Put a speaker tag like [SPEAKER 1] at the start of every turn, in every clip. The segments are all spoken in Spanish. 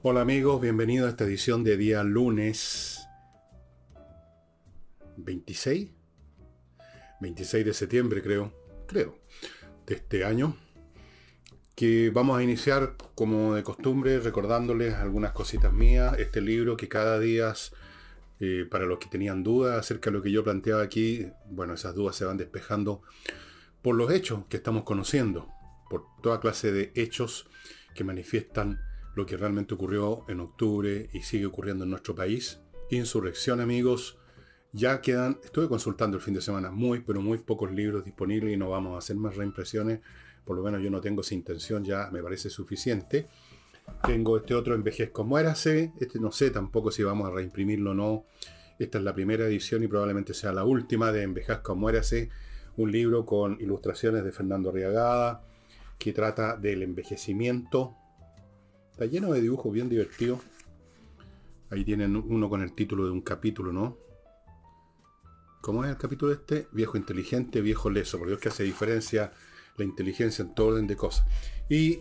[SPEAKER 1] Hola amigos, bienvenidos a esta edición de día lunes 26, 26 de septiembre creo, creo, de este año, que vamos a iniciar como de costumbre recordándoles algunas cositas mías, este libro que cada día, eh, para los que tenían dudas acerca de lo que yo planteaba aquí, bueno, esas dudas se van despejando por los hechos que estamos conociendo, por toda clase de hechos que manifiestan lo que realmente ocurrió en octubre y sigue ocurriendo en nuestro país. Insurrección, amigos. Ya quedan, estuve consultando el fin de semana, muy, pero muy pocos libros disponibles y no vamos a hacer más reimpresiones. Por lo menos yo no tengo esa intención, ya me parece suficiente. Tengo este otro Envejezco Muérase. Este no sé tampoco si vamos a reimprimirlo o no. Esta es la primera edición y probablemente sea la última de Envejezco Muérase. Un libro con ilustraciones de Fernando Arriagada que trata del envejecimiento Está lleno de dibujos bien divertidos. Ahí tienen uno con el título de un capítulo, ¿no? ¿Cómo es el capítulo este? Viejo inteligente, viejo leso. Por Dios que hace diferencia la inteligencia en todo orden de cosas. Y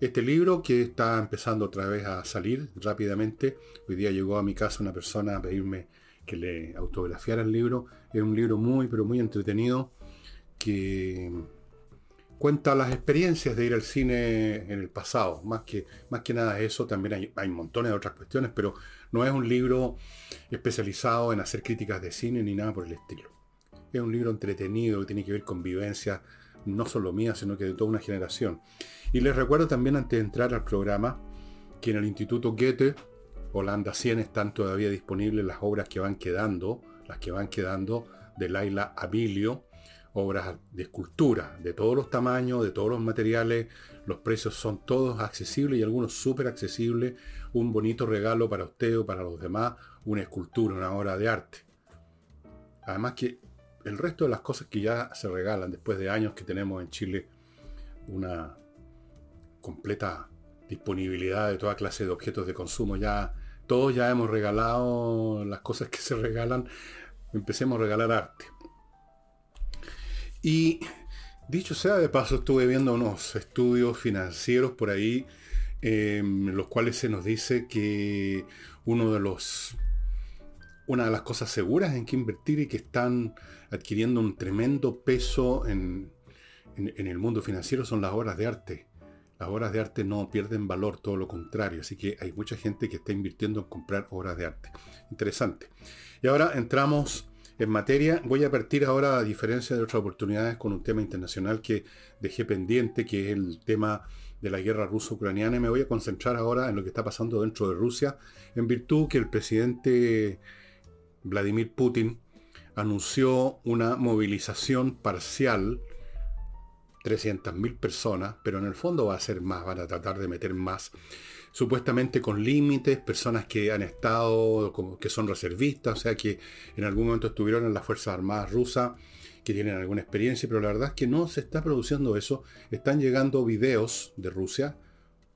[SPEAKER 1] este libro que está empezando otra vez a salir rápidamente. Hoy día llegó a mi casa una persona a pedirme que le autografiara el libro. Es un libro muy, pero muy entretenido que cuenta las experiencias de ir al cine en el pasado. Más que, más que nada eso, también hay, hay montones de otras cuestiones, pero no es un libro especializado en hacer críticas de cine ni nada por el estilo. Es un libro entretenido que tiene que ver con vivencias, no solo mía, sino que de toda una generación. Y les recuerdo también antes de entrar al programa que en el Instituto Goethe, Holanda 100, están todavía disponibles las obras que van quedando, las que van quedando de Laila Abilio, obras de escultura, de todos los tamaños, de todos los materiales, los precios son todos accesibles y algunos súper accesibles, un bonito regalo para usted o para los demás, una escultura, una obra de arte. Además que el resto de las cosas que ya se regalan después de años que tenemos en Chile una completa disponibilidad de toda clase de objetos de consumo, ya todos ya hemos regalado las cosas que se regalan, empecemos a regalar arte. Y dicho sea de paso, estuve viendo unos estudios financieros por ahí, en em, los cuales se nos dice que uno de los una de las cosas seguras en que invertir y que están adquiriendo un tremendo peso en, en, el mundo financiero son las obras de arte. Las obras de arte no pierden valor, todo lo contrario. Así que hay mucha gente que está invirtiendo en comprar obras de arte. Interesante. Y ahora entramos en materia. Voy a partir ahora, a diferencia de otras oportunidades, con un tema internacional que dejé pendiente, que es el tema de la guerra ruso-ucraniana. Y me voy a concentrar ahora en lo que está pasando dentro de Rusia, en virtud que el presidente Vladimir Putin anunció una movilización parcial 300.000 personas, pero en el fondo va a ser más, van a tratar de meter más supuestamente con límites, personas que han estado, que son reservistas, o sea, que en algún momento estuvieron en las Fuerzas Armadas rusas, que tienen alguna experiencia, pero la verdad es que no se está produciendo eso. Están llegando videos de Rusia,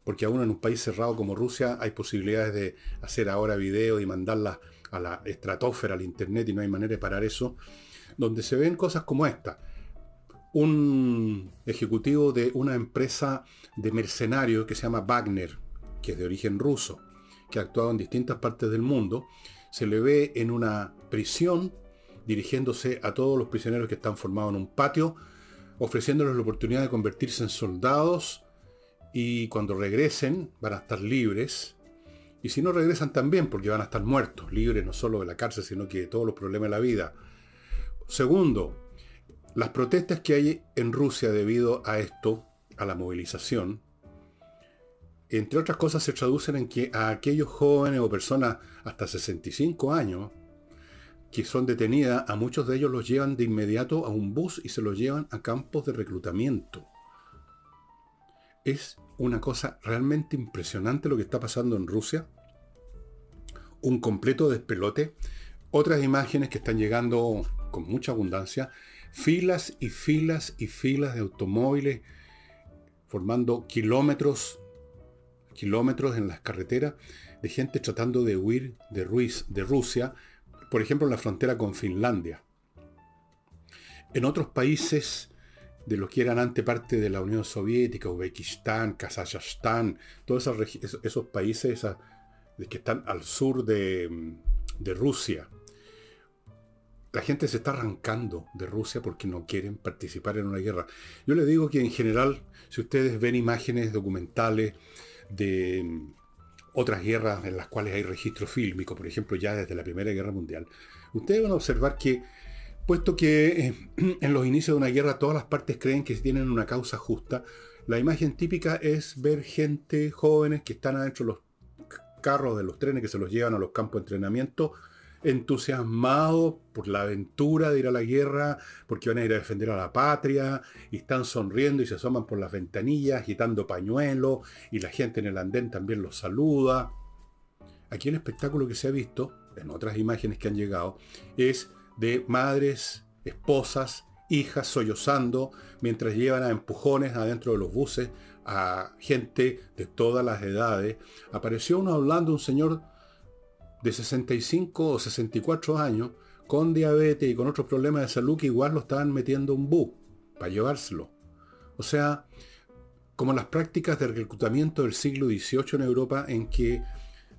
[SPEAKER 1] porque aún en un país cerrado como Rusia hay posibilidades de hacer ahora videos y mandarlas a la estratosfera, al internet, y no hay manera de parar eso, donde se ven cosas como esta. Un ejecutivo de una empresa de mercenarios que se llama Wagner, que es de origen ruso, que ha actuado en distintas partes del mundo, se le ve en una prisión dirigiéndose a todos los prisioneros que están formados en un patio, ofreciéndoles la oportunidad de convertirse en soldados y cuando regresen van a estar libres. Y si no regresan también, porque van a estar muertos, libres no solo de la cárcel, sino que de todos los problemas de la vida. Segundo, las protestas que hay en Rusia debido a esto, a la movilización, entre otras cosas, se traducen en que a aquellos jóvenes o personas hasta 65 años que son detenidas, a muchos de ellos los llevan de inmediato a un bus y se los llevan a campos de reclutamiento. Es una cosa realmente impresionante lo que está pasando en Rusia. Un completo despelote. Otras imágenes que están llegando con mucha abundancia. Filas y filas y filas de automóviles formando kilómetros kilómetros en las carreteras de gente tratando de huir de, Ruiz, de Rusia, por ejemplo en la frontera con Finlandia. En otros países de los que eran antes parte de la Unión Soviética, Uzbekistán, Kazajstán, todos esos, países que están al sur de Rusia. La gente se está arrancando de Rusia porque no quieren participar en una guerra. Yo le digo que en general, si ustedes ven imágenes documentales de mm, otras guerras en las cuales hay registro fílmico, por ejemplo ya desde la Primera Guerra Mundial, ustedes van a observar que Puesto que eh, en los inicios de una guerra todas las partes creen que tienen una causa justa, la imagen típica es ver gente, jóvenes que están adentro de los carros de los trenes que se los llevan a los campos de entrenamiento, entusiasmados por la aventura de ir a la guerra, porque van a ir a defender a la patria, y están sonriendo y se asoman por las ventanillas, agitando pañuelos, y la gente en el andén también los saluda. Aquí el espectáculo que se ha visto, en otras imágenes que han llegado, es de madres, esposas, hijas sollozando mientras llevan a empujones adentro de los buses a gente de todas las edades. Apareció uno hablando, un señor de 65 o 64 años, con diabetes y con otros problemas de salud que igual lo estaban metiendo un bus para llevárselo. O sea, como las prácticas de reclutamiento del siglo XVIII en Europa en que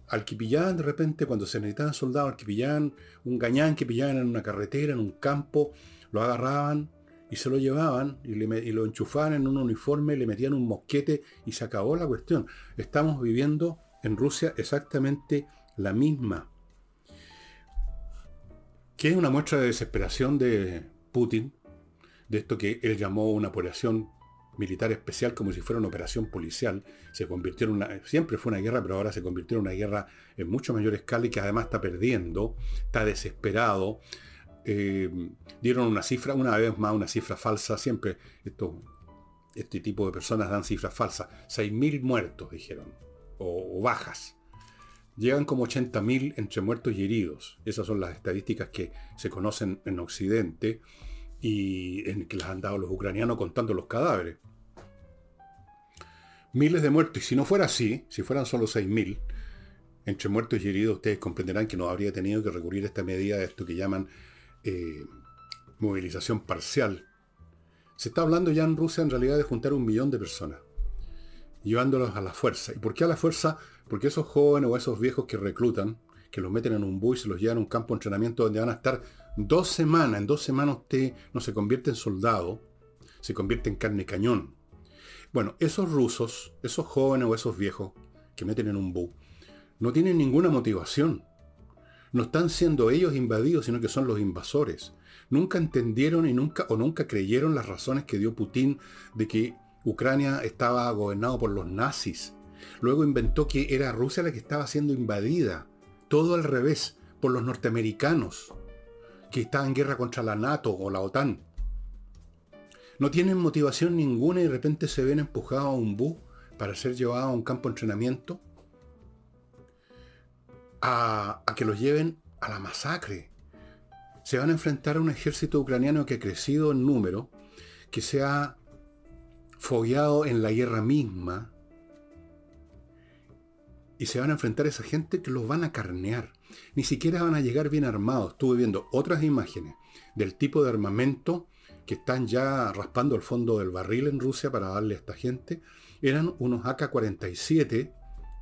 [SPEAKER 1] al que pillaban de repente, cuando se necesitaban soldados, al que pillaban un gañán que pillaban en una carretera, en un campo, lo agarraban y se lo llevaban y, lo enchufaban en un uniforme, le metían un mosquete y se acabó la cuestión. Estamos viviendo en Rusia exactamente la misma. Que es una muestra de desesperación de Putin, de esto que él llamó una operación militar especial como si fuera una operación policial. Se convirtió en una, siempre fue una guerra, pero ahora se convirtió en una guerra en mucho mayor escala y que además está perdiendo, está desesperado. Eh, dieron una cifra, una vez más una cifra falsa, siempre este tipo de personas dan cifras falsas. 6.000 muertos, dijeron, o, bajas. Llegan como 80.000 entre muertos y heridos. Esas son las estadísticas que se conocen en Occidente y en que las han dado los ucranianos contando los cadáveres miles de muertos. Y si no fuera así, si fueran solo 6.000, entre muertos y heridos, ustedes comprenderán que no habría tenido que recurrir a esta medida, de esto que llaman eh, movilización parcial. Se está hablando ya en Rusia en realidad de juntar un millón de personas, llevándolos a la fuerza. ¿Y por qué a la fuerza? Porque esos jóvenes o esos viejos que reclutan, que los meten en un bus y se los llevan a un campo de entrenamiento donde van a estar dos semanas, en dos semanas usted no se convierte en soldado, se convierte en carne cañón. Bueno, esos rusos, esos jóvenes o esos viejos que meten en un bu, no tienen ninguna motivación. No están siendo ellos invadidos, sino que son los invasores. Nunca entendieron y nunca o nunca creyeron las razones que dio Putin de que Ucrania estaba gobernado por los nazis. Luego inventó que era Rusia la que estaba siendo invadida. Todo al revés, por los norteamericanos, que estaban en guerra contra la NATO o la OTAN no tienen motivación ninguna y de repente se ven empujados a un bus para ser llevados a un campo de entrenamiento, a, a que los lleven a la masacre. Se van a enfrentar a un ejército ucraniano que ha crecido en número, que se ha fogueado en la guerra misma, y se van a enfrentar a esa gente que los van a carnear. Ni siquiera van a llegar bien armados. Estuve viendo otras imágenes del tipo de armamento que están ya raspando el fondo del barril en Rusia para darle a esta gente, eran unos AK-47,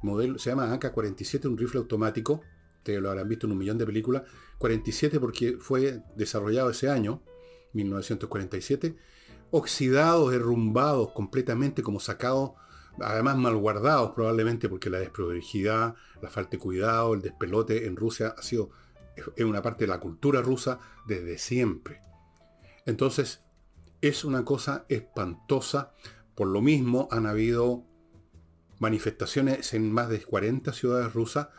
[SPEAKER 1] modelo, se llama AK-47, un rifle automático, ustedes lo habrán visto en un millón de películas, 47 porque fue desarrollado ese año, 1947, oxidados, derrumbados completamente, como sacados, además mal guardados probablemente porque la desprotegidad, la falta de cuidado, el despelote en Rusia ha sido, es una parte de la cultura rusa desde siempre. Entonces, es una cosa espantosa. Por lo mismo, han habido manifestaciones en más de 40 ciudades rusas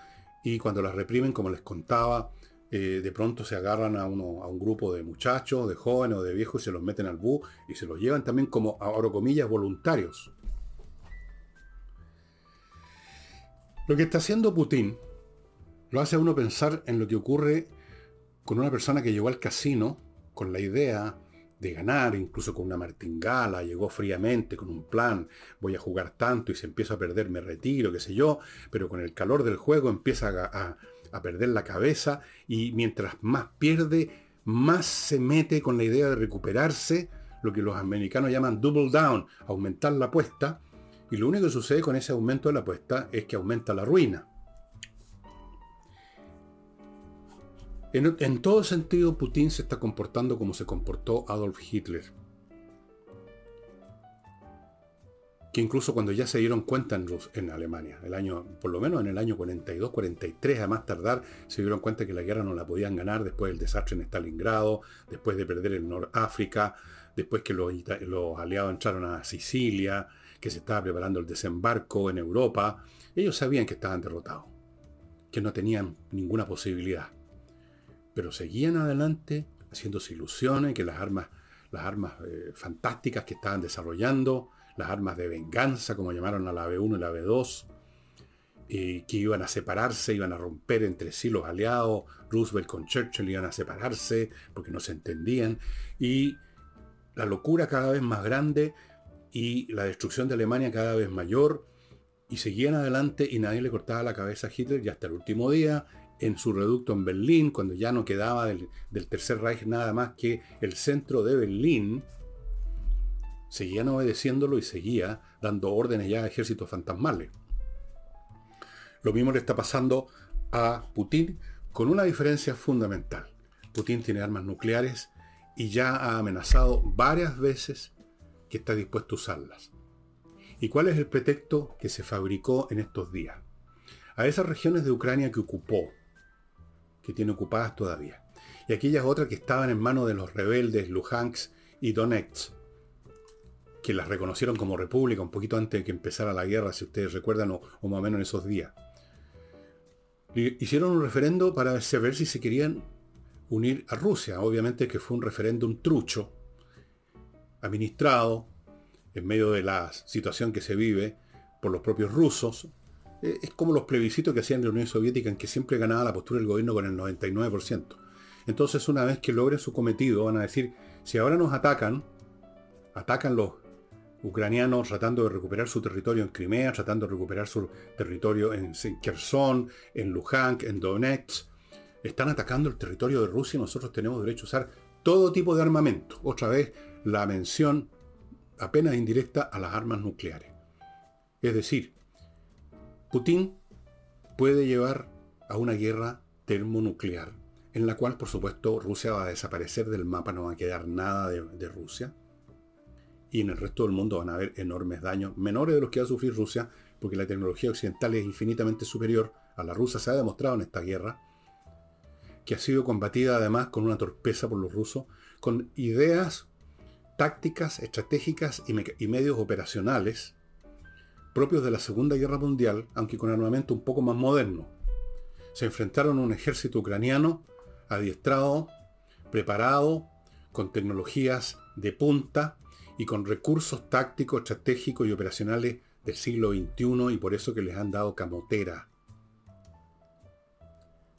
[SPEAKER 1] y cuando las reprimen, como les contaba, eh, de pronto se agarran a, uno, a un grupo de muchachos, de jóvenes o de viejos y se los meten al bus y se los llevan también como, ahora comillas, voluntarios. Lo que está haciendo Putin lo hace a uno pensar en lo que ocurre con una persona que llegó al casino con la idea de ganar, incluso con una martingala, llegó fríamente con un plan, voy a jugar tanto y si empiezo a perder me retiro, qué sé yo, pero con el calor del juego empieza a, a perder la cabeza y mientras más pierde, más se mete con la idea de recuperarse, lo que los americanos llaman double down, aumentar la apuesta, y lo único que sucede con ese aumento de la apuesta es que aumenta la ruina. En, todo sentido, Putin se está comportando como se comportó Adolf Hitler. que incluso cuando ya se dieron cuenta en, en Alemania, el año, por lo menos en el año 42, 43, a más tardar, se dieron cuenta que la guerra no la podían ganar después del desastre en Stalingrado, después de perder el Noráfrica, después que los, los aliados entraron a Sicilia, que se estaba preparando el desembarco en Europa. Ellos sabían que estaban derrotados, que no tenían ninguna posibilidad. Pero seguían adelante haciéndose ilusiones, que las armas, las armas eh, fantásticas que estaban desarrollando, las armas de venganza, como llamaron a la B1 y la B2, y que iban a separarse, iban a romper entre sí los aliados, Roosevelt con Churchill iban a separarse porque no se entendían, y la locura cada vez más grande y la destrucción de Alemania cada vez mayor, y seguían adelante y nadie le cortaba la cabeza a Hitler y hasta el último día, en su reducto en Berlín, cuando ya no quedaba del, del Tercer Reich nada más que el centro de Berlín, seguían obedeciéndolo y seguía dando órdenes ya a ejércitos fantasmales. Lo mismo le está pasando a Putin con una diferencia fundamental. Putin tiene armas nucleares y ya ha amenazado varias veces que está dispuesto a usarlas. ¿Y cuál es el pretexto que se fabricó en estos días? A esas regiones de Ucrania que ocupó, que tiene ocupadas todavía, y aquellas otras que estaban en manos de los rebeldes Luhansk y Donetsk, que las reconocieron como república un poquito antes de que empezara la guerra, si ustedes recuerdan, o, más o menos en esos días. Hicieron un referendo para saber si se querían unir a Rusia. Obviamente que fue un referéndum trucho, administrado en medio de la situación que se vive por los propios rusos. Eh, es como los plebiscitos que hacían la Unión Soviética, en que siempre ganaba la postura del gobierno con el 99%. Entonces, una vez que logren su cometido, van a decir, si ahora nos atacan, atacan los ucranianos tratando de recuperar su territorio en Crimea, tratando de recuperar su territorio en Kherson, en Luhansk, en Donetsk. Están atacando el territorio de Rusia y nosotros tenemos derecho a usar todo tipo de armamento. Otra vez la mención apenas indirecta a las armas nucleares. Es decir, Putin puede llevar a una guerra termonuclear, en la cual por supuesto Rusia va a desaparecer del mapa, no va a quedar nada de, de Rusia y en el resto del mundo van a haber enormes daños, menores de los que va a sufrir Rusia, porque la tecnología occidental es infinitamente superior a la rusa, se ha demostrado en esta guerra, que ha sido combatida además con una torpeza por los rusos, con ideas tácticas, estratégicas y, medios operacionales propios de la Segunda Guerra Mundial, aunque con armamento un poco más moderno. Se enfrentaron a un ejército ucraniano adiestrado, preparado, con tecnologías de punta, y con recursos tácticos, estratégicos y operacionales del siglo XXI y por eso que les han dado camotera.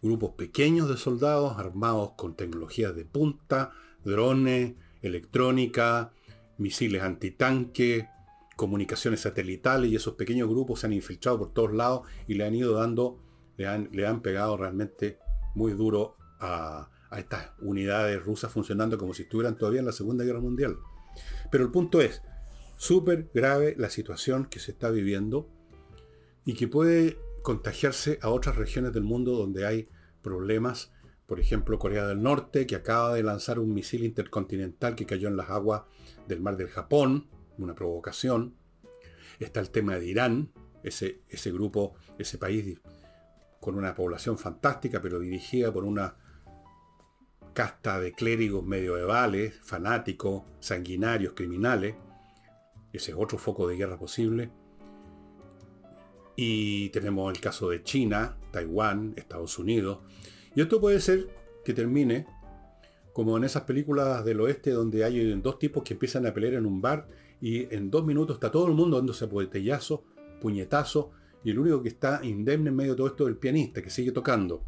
[SPEAKER 1] Grupos pequeños de soldados armados con tecnologías de punta, drones, electrónica, misiles antitanque, comunicaciones satelitales y esos pequeños grupos se han infiltrado por todos lados y le han ido dando, le han, le han pegado realmente muy duro a, a estas unidades rusas funcionando como si estuvieran todavía en la Segunda Guerra Mundial. Pero el punto es, súper grave la situación que se está viviendo y que puede contagiarse a otras regiones del mundo donde hay problemas. Por ejemplo, Corea del Norte, que acaba de lanzar un misil intercontinental que cayó en las aguas del mar del Japón, una provocación. Está el tema de Irán, ese, ese grupo, ese país con una población fantástica, pero dirigida por una casta de clérigos medievales, fanáticos, sanguinarios, criminales. Ese es otro foco de guerra posible. Y tenemos el caso de China, Taiwán, Estados Unidos. Y esto puede ser que termine como en esas películas del oeste donde hay dos tipos que empiezan a pelear en un bar y en dos minutos está todo el mundo dándose botellazo, puñetazo, y el único que está indemne en medio de todo esto es el pianista que sigue tocando.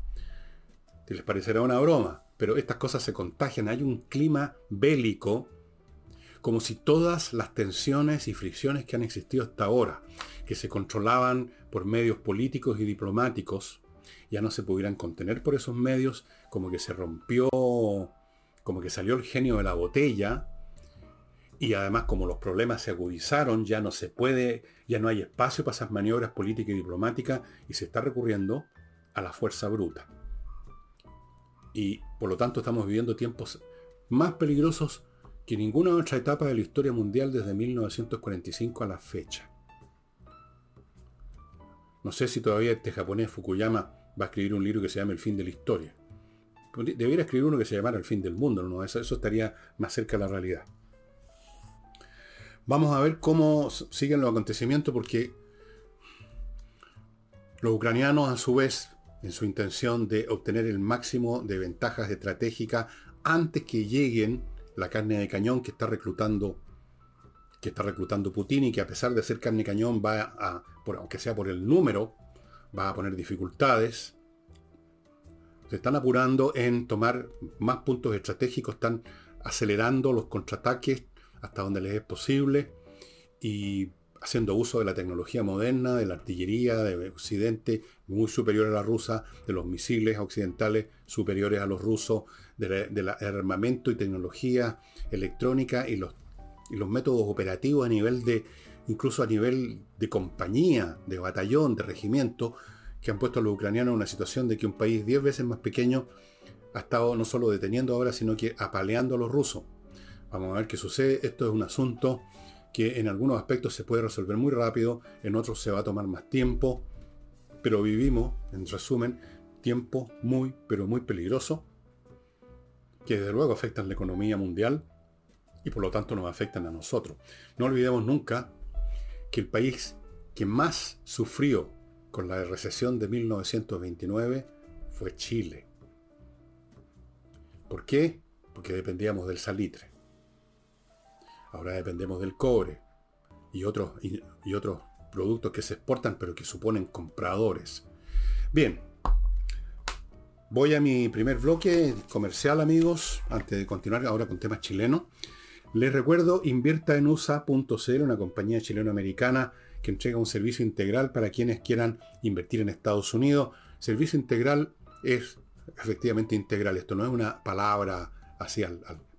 [SPEAKER 1] ¿Te les parecerá una broma? pero estas cosas se contagian. Hay un clima bélico, como si todas las tensiones y fricciones que han existido hasta ahora, que se controlaban por medios políticos y diplomáticos, ya no se pudieran contener por esos medios, como que se rompió, como que salió el genio de la botella, Y además, como los problemas se agudizaron, ya no se puede, ya no hay espacio para esas maniobras políticas y diplomáticas y se está recurriendo a la fuerza bruta. Y por lo tanto estamos viviendo tiempos más peligrosos que ninguna otra etapa de la historia mundial desde 1945 a la fecha. No sé si todavía este japonés Fukuyama va a escribir un libro que se llame El fin de la historia. Debería escribir uno que se llamara El fin del mundo, ¿no? Eso, eso estaría más cerca de la realidad. Vamos a ver cómo siguen los acontecimientos porque los ucranianos a su vez, en su intención de obtener el máximo de ventajas estratégicas antes que lleguen la carne de cañón que está reclutando que está reclutando Putin y que a pesar de ser carne de cañón va a, aunque sea por el número, va a poner dificultades. Se están apurando en tomar más puntos estratégicos, están acelerando los contraataques hasta donde les es posible y haciendo uso de la tecnología moderna, de la artillería de Occidente, muy superior a la rusa, de los misiles occidentales superiores a los rusos, del armamento y tecnología electrónica y los, y los métodos operativos a nivel de, incluso a nivel de compañía, de batallón, de regimiento, que han puesto a los ucranianos en una situación de que un país 10 veces más pequeño ha estado no solo deteniendo ahora, sino que apaleando a los rusos. Vamos a ver qué sucede. Esto es un asunto que en algunos aspectos se puede resolver muy rápido, en otros se va a tomar más tiempo, pero vivimos, en resumen, tiempo muy, pero muy peligroso, que desde luego afectan la economía mundial y por lo tanto nos afectan a nosotros. No olvidemos nunca que el país que más sufrió con la recesión de 1929 fue Chile. ¿Por qué? Porque dependíamos del salitre. Ahora dependemos del cobre y otros, y, otros productos que se exportan pero que suponen compradores. Bien, voy a mi primer bloque comercial amigos, antes de continuar ahora con temas chilenos. Les recuerdo, invierta en USA.cl, una compañía chileno-americana que entrega un servicio integral para quienes quieran invertir en Estados Unidos. Servicio integral es efectivamente integral, esto no es una palabra así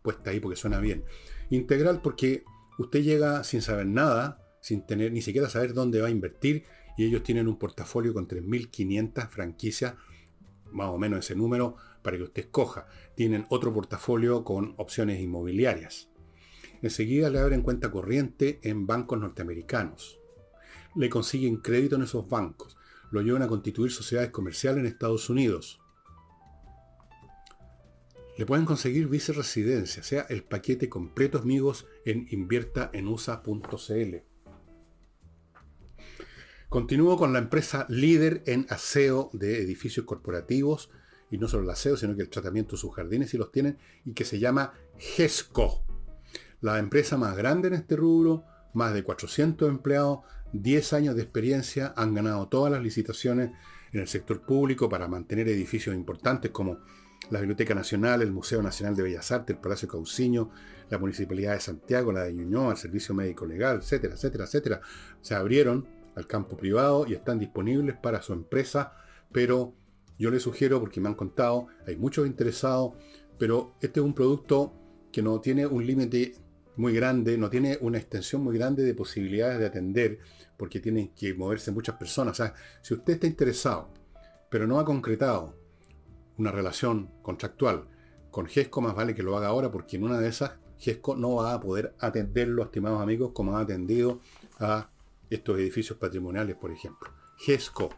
[SPEAKER 1] puesta ahí porque suena bien. Integral porque usted llega sin saber nada, sin tener ni siquiera saber dónde va a invertir y ellos tienen un portafolio con 3.500 franquicias, más o menos ese número, para que usted escoja. Tienen otro portafolio con opciones inmobiliarias. Enseguida le abren cuenta corriente en bancos norteamericanos. Le consiguen crédito en esos bancos. Lo llevan a constituir sociedades comerciales en Estados Unidos. Le pueden conseguir vice-residencia, o sea, el paquete completo, amigos, en inviertaenusa.cl. Continúo con la empresa líder en aseo de edificios corporativos, y no solo el aseo, sino que el tratamiento de sus jardines si los tienen, y que se llama GESCO. La empresa más grande en este rubro, más de 400 empleados, 10 años de experiencia, han ganado todas las licitaciones en el sector público para mantener edificios importantes como la Biblioteca Nacional, el Museo Nacional de Bellas Artes, el Palacio Cauciño, la Municipalidad de Santiago, la de Ñuñoa, el Servicio Médico Legal, etcétera, etcétera, etcétera. Se abrieron al campo privado y están disponibles para su empresa, pero yo les sugiero, porque me han contado, hay muchos interesados, pero este es un producto que no tiene un límite muy grande, no tiene una extensión muy grande de posibilidades de atender, porque tienen que moverse muchas personas. Si usted está interesado, pero no ha concretado una relación contractual con GESCO, más vale que lo haga ahora, porque en una de esas GESCO no va a poder atenderlo, estimados amigos, como ha atendido a estos edificios patrimoniales, por ejemplo. GESCO.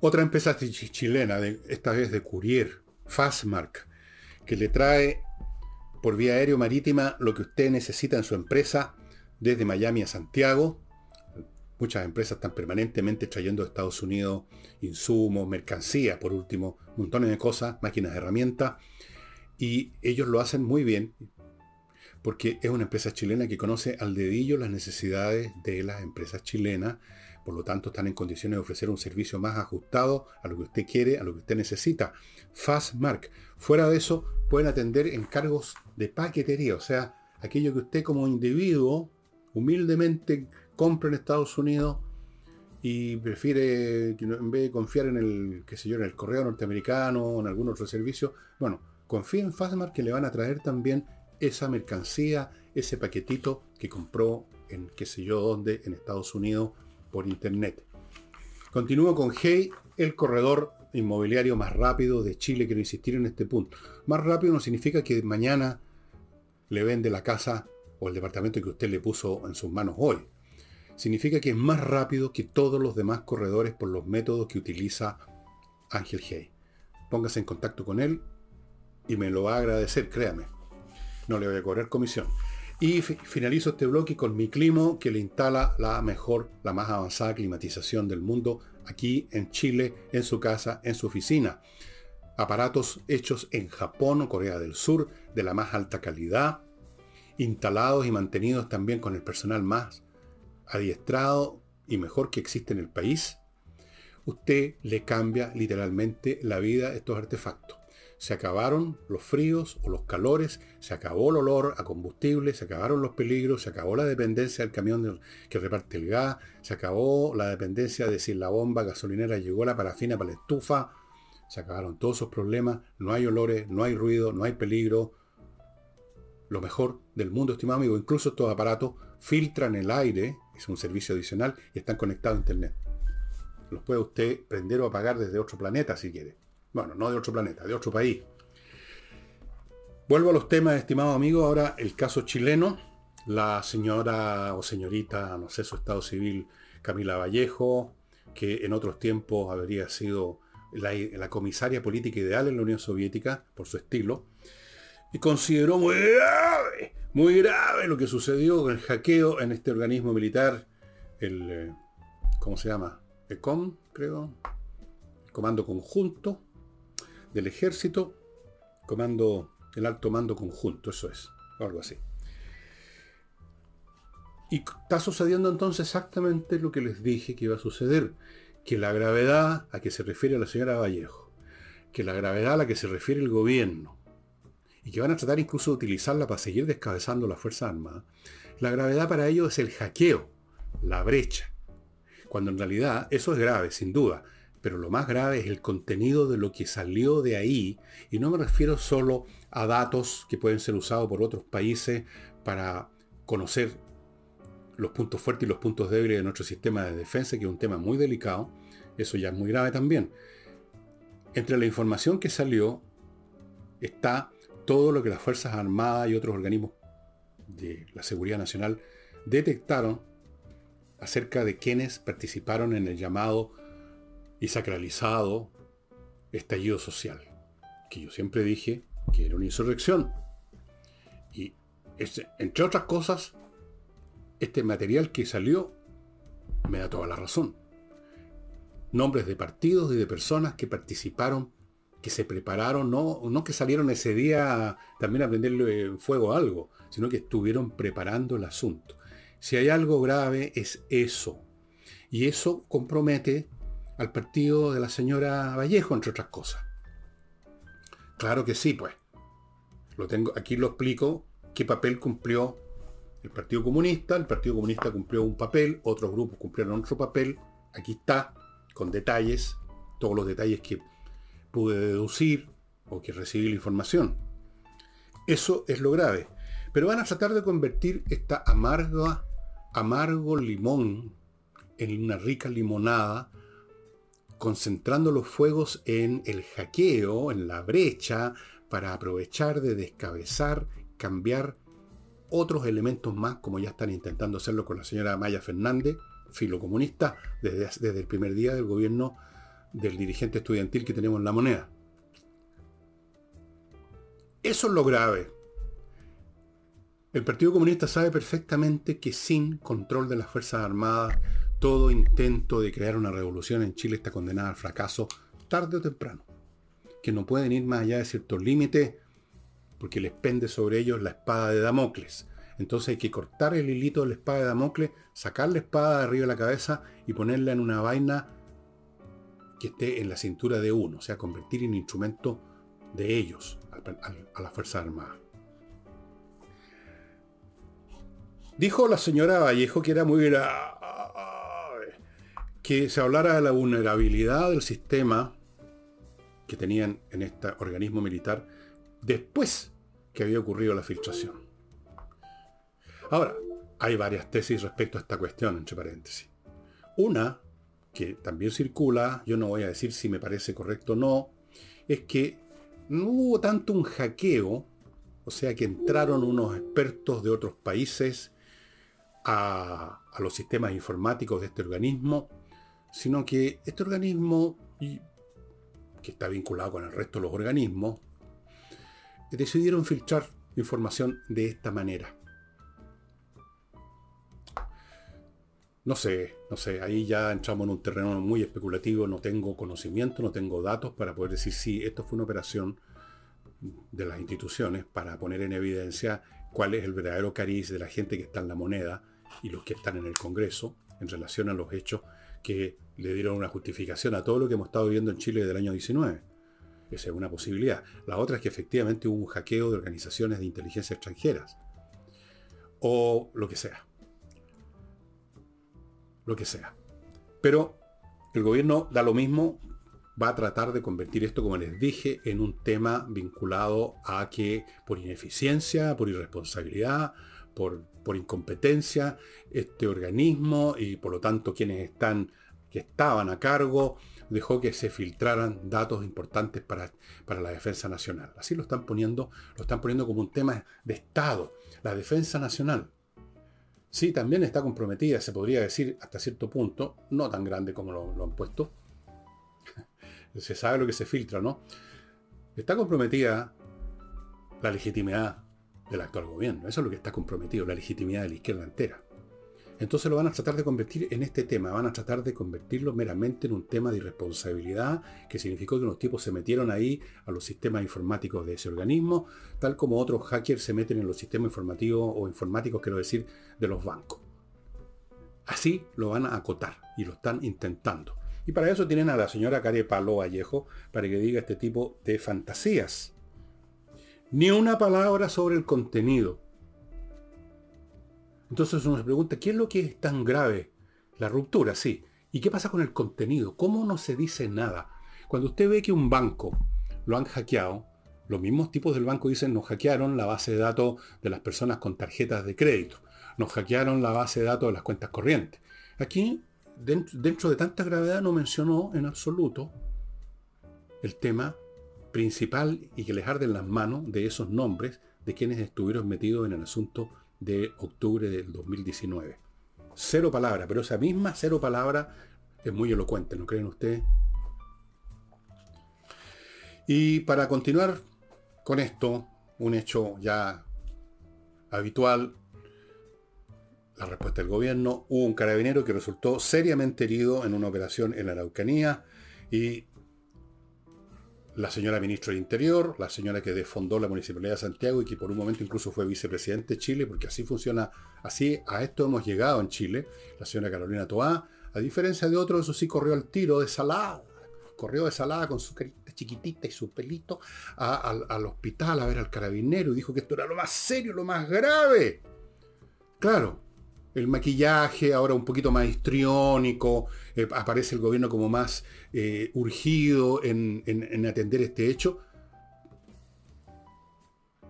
[SPEAKER 1] Otra empresa chilena, de, esta vez de Courier, Fastmark, que le trae por vía aéreo marítima lo que usted necesita en su empresa desde Miami a Santiago, Muchas empresas están permanentemente trayendo de Estados Unidos insumos, mercancías, por último, montones de cosas, máquinas, herramientas, y ellos lo hacen muy bien porque es una empresa chilena que conoce al dedillo las necesidades de las empresas chilenas, por lo tanto están en condiciones de ofrecer un servicio más ajustado a lo que usted quiere, a lo que usted necesita. Fastmark. Fuera de eso, pueden atender encargos de paquetería, o sea, aquello que usted como individuo humildemente compra en Estados Unidos y prefiere, en vez de confiar en el, qué sé yo, en el correo norteamericano o en algún otro servicio, bueno, confíe en Fastmark que le van a traer también esa mercancía, ese paquetito que compró en qué sé yo dónde, en Estados Unidos, por internet. Continúo con Hey, el corredor inmobiliario más rápido de Chile. Quiero insistir en este punto. Más rápido no significa que mañana le vende la casa o el departamento que usted le puso en sus manos hoy. Significa que es más rápido que todos los demás corredores por los métodos que utiliza Ángel Hey. Póngase en contacto con él y me lo va a agradecer, créame. No le voy a correr comisión. Y finalizo este bloque con mi climo que le instala la mejor, la más avanzada climatización del mundo aquí en Chile, en su casa, en su oficina. Aparatos hechos en Japón o Corea del Sur de la más alta calidad, instalados y mantenidos también con el personal más adiestrado y mejor que existe en el país. Usted le cambia literalmente la vida a estos artefactos se acabaron los fríos o los calores, se acabó el olor a combustible, se acabaron los peligros, se acabó la dependencia del camión que reparte el gas, se acabó la dependencia de si la bomba gasolinera llegó la parafina para la estufa, se acabaron todos esos problemas, no hay olores, no hay ruido, no hay peligro. Lo mejor del mundo, estimado amigo, incluso estos aparatos filtran el aire, es un servicio adicional y están conectados a internet. Los puede usted prender o apagar desde otro planeta si quiere. Bueno, no de otro planeta, de otro país. Vuelvo a los temas, estimado amigo. Ahora el caso chileno. La señora o señorita, no sé su estado civil, Camila Vallejo, que en otros tiempos habría sido la, comisaria política ideal en la Unión Soviética, por su estilo, y consideró muy grave, muy grave lo que sucedió con el hackeo en este organismo militar, el, eh, ¿cómo se llama? ECOM, creo, Comando Conjunto, del ejército, comando, el alto mando conjunto, eso es, algo así. Y está sucediendo entonces exactamente lo que les dije que iba a suceder, que la gravedad a que se refiere la señora Vallejo, que la gravedad a la que se refiere el gobierno, y que van a tratar incluso de utilizarla para seguir descabezando las Fuerzas Armadas, la gravedad para ellos es el hackeo, la brecha, cuando en realidad eso es grave, sin duda, pero lo más grave es el contenido de lo que salió de ahí, y no me refiero solo a datos que pueden ser usados por otros países para conocer los puntos fuertes y los puntos débiles de nuestro sistema de defensa, que es un tema muy delicado, eso ya es muy grave también. Entre la información que salió está todo lo que las Fuerzas Armadas y otros organismos de la seguridad nacional detectaron acerca de quienes participaron en el llamado y sacralizado estallido social, que yo siempre dije que era una insurrección. Y entre otras cosas, este material que salió me da toda la razón. Nombres de partidos y de personas que participaron, que se prepararon, no, no que salieron ese día también a prenderle fuego a algo, sino que estuvieron preparando el asunto. Si hay algo grave es eso. Y eso compromete al partido de la señora Vallejo, entre otras cosas. Claro que sí, pues. Lo tengo, aquí lo explico qué papel cumplió el Partido Comunista. El Partido Comunista cumplió un papel, otros grupos cumplieron otro papel. Aquí está, con detalles, todos los detalles que pude deducir o que recibí la información. Eso es lo grave. Pero van a tratar de convertir esta amarga, amargo limón en una rica limonada concentrando los fuegos en el hackeo, en la brecha, para aprovechar de descabezar, cambiar otros elementos más, como ya están intentando hacerlo con la señora Maya Fernández, filocomunista, desde, desde el primer día del gobierno del dirigente estudiantil que tenemos en la moneda. Eso es lo grave. El Partido Comunista sabe perfectamente que sin control de las Fuerzas Armadas, todo intento de crear una revolución en Chile está condenado al fracaso tarde o temprano. Que no pueden ir más allá de ciertos límites porque les pende sobre ellos la espada de Damocles. Entonces hay que cortar el hilito de la espada de Damocles, sacar la espada de arriba de la cabeza y ponerla en una vaina que esté en la cintura de uno, o sea, convertir en instrumento de ellos a la Fuerza Armada. Dijo la señora Vallejo que era muy que se hablara de la vulnerabilidad del sistema que tenían en este organismo militar después que había ocurrido la filtración. Ahora, hay varias tesis respecto a esta cuestión, entre paréntesis. Una, que también circula, yo no voy a decir si me parece correcto o no, es que no hubo tanto un hackeo, o sea que entraron unos expertos de otros países a, a los sistemas informáticos de este organismo, sino que este organismo, que está vinculado con el resto de los organismos, decidieron filtrar información de esta manera. No sé, no sé, ahí ya entramos en un terreno muy especulativo, no tengo conocimiento, no tengo datos para poder decir si esto fue una operación de las instituciones para poner en evidencia cuál es el verdadero cariz de la gente que está en la moneda y los que están en el Congreso en relación a los hechos que le dieron una justificación a todo lo que hemos estado viviendo en Chile desde el año 19. Esa es una posibilidad. La otra es que efectivamente hubo un hackeo de organizaciones de inteligencia extranjeras. O lo que sea lo que sea. Pero el gobierno da lo mismo, va a tratar de convertir esto, como les dije, en un tema vinculado a que por ineficiencia, por irresponsabilidad, por, por incompetencia, este organismo y por lo tanto quienes están, que estaban a cargo, dejó que se filtraran datos importantes para, para la defensa nacional. Así lo están poniendo, lo están poniendo como un tema de Estado, la defensa nacional. Sí, también está comprometida, se podría decir hasta cierto punto, no tan grande como lo, han puesto. se sabe lo que se filtra, ¿no? Está comprometida la legitimidad del actual gobierno. Eso es lo que está comprometido, la legitimidad de la izquierda entera. Entonces lo van a tratar de convertir en este tema, van a tratar de convertirlo meramente en un tema de irresponsabilidad, que significó que unos tipos se metieron ahí a los sistemas informáticos de ese organismo, tal como otros hackers se meten en los sistemas informativos o informáticos, quiero decir, de los bancos. Así lo van a acotar y lo están intentando. Y para eso tienen a la señora Care Palo Vallejo para que diga este tipo de fantasías. Ni una palabra sobre el contenido entonces uno se pregunta, ¿qué es lo que es tan grave? La ruptura, sí. ¿Y qué pasa con el contenido? ¿Cómo no se dice nada? Cuando usted ve que un banco lo han hackeado, los mismos tipos del banco dicen, nos hackearon la base de datos de las personas con tarjetas de crédito, nos hackearon la base de datos de las cuentas corrientes. Aquí, dentro, de tanta gravedad, no mencionó en absoluto el tema principal y que les arden las manos de esos nombres de quienes estuvieron metidos en el asunto de octubre del 2019. Cero palabra, pero esa misma cero palabra es muy elocuente, ¿no creen ustedes? Y para continuar con esto, un hecho ya habitual, la respuesta del gobierno, hubo un carabinero que resultó seriamente herido en una operación en la Araucanía y la señora ministra del Interior, la señora que defondó la Municipalidad de Santiago y que por un momento incluso fue vicepresidente de Chile, porque así funciona, así a esto hemos llegado en Chile, la señora Carolina Toá, a diferencia de otros, eso sí corrió al tiro de salada, corrió de salada con su carita chiquitita y su pelito al hospital a ver al carabinero y dijo que esto era lo más serio, lo más grave. Claro, el maquillaje ahora un poquito más histriónico, eh, aparece el gobierno como más eh, urgido en, atender este hecho.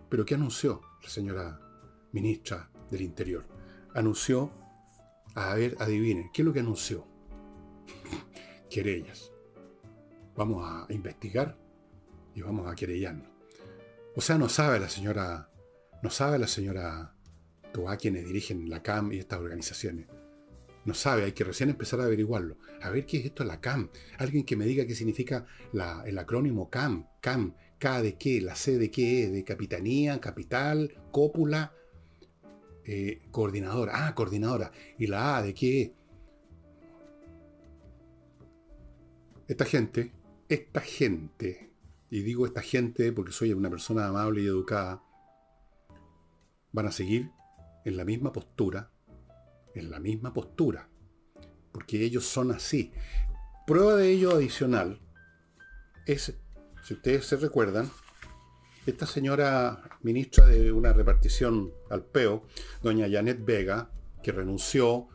[SPEAKER 1] Pero ¿qué anunció la señora ministra del Interior? Anunció, a ver, adivinen, ¿qué es lo que anunció? Querellas. Vamos a investigar y vamos a querellarnos. O sea, no sabe la señora, no sabe la señora a quienes dirigen la CAM y estas organizaciones. No sabe, hay que recién empezar a averiguarlo. A ver qué es esto la CAM. Alguien que me diga qué significa el acrónimo CAM. CAM, K de qué, la C de qué es, de capitanía, capital, cópula, eh, coordinadora. Ah, coordinadora. ¿Y la A de qué? Esta gente, esta gente, y digo esta gente porque soy una persona amable y educada, van a seguir en la misma postura, en la misma postura, porque ellos son así. Prueba de ello adicional es, si ustedes se recuerdan, esta señora ministra de una repartición al PEO, doña Janet Vega, que renunció